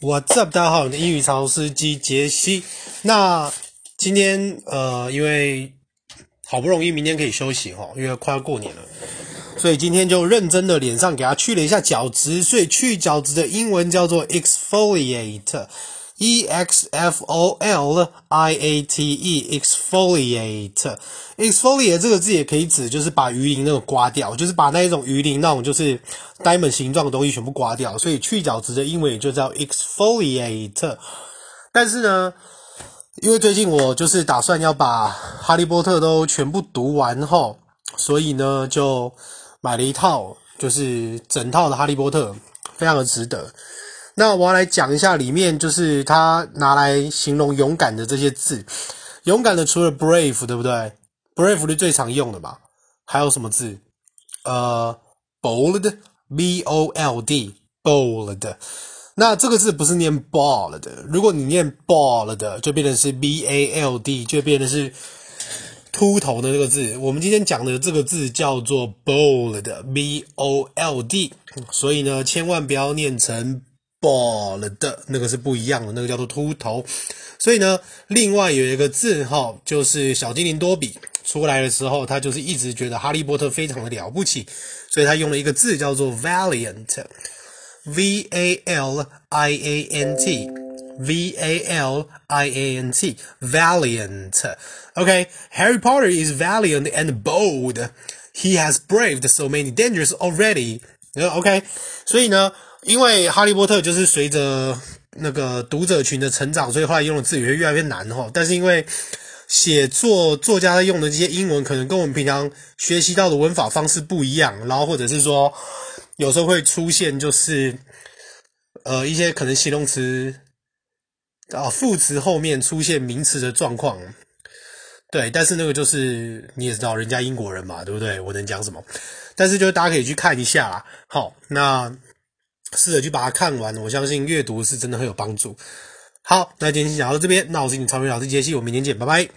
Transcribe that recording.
What's up，大家好，我的英语超司机杰西。那今天呃，因为好不容易明天可以休息哈，因为快要过年了，所以今天就认真的脸上给它去了一下角质，所以去角质的英文叫做 exfoliate exfoliate，e x f o l i a t e，exfoliate。这个字也可以指就是把鱼鳞那个刮掉，就是把那一种鱼鳞那种就是 diamond 形状的东西全部刮掉，所以去角质的英文也就叫 exfoliate。但是呢，因为最近我就是打算要把哈利波特都全部读完后，所以呢就买了一套就是整套的哈利波特，非常的值得。那我要来讲一下里面就是他拿来形容勇敢的这些字，勇敢的除了 brave 对不对？Brave 是最常用的吧？还有什么字？呃，bold，b-o-l-d，bold。那这个字不是念 bald，如果你念 bald 就变成是 b-a-l-d，就变成是秃头的这个字。我们今天讲的这个字叫做 bold，b-o-l-d。所以呢，千万不要念成 bald，那个是不一样的，那个叫做秃头。所以呢，另外有一个字哈，就是小精灵多比。出来的时候，他就是一直觉得哈利波特非常的了不起，所以他用了一个字叫做 valiant，v a l i a n t，v a l i a n t，valiant。OK，Harry Potter is valiant and bold. He has braved so many dangers already. OK，所以呢，因为哈利波特就是随着那个读者群的成长，所以后来用的字也会越来越难哈。但是因为写作作家在用的这些英文，可能跟我们平常学习到的文法方式不一样，然后或者是说，有时候会出现就是，呃，一些可能形容词啊副词后面出现名词的状况，对，但是那个就是你也知道，人家英国人嘛，对不对？我能讲什么？但是就是大家可以去看一下啦。好，那试着去把它看完，我相信阅读是真的很有帮助。好，那今天先讲到这边。那我是你的超人老师杰西，我们明天见，拜拜。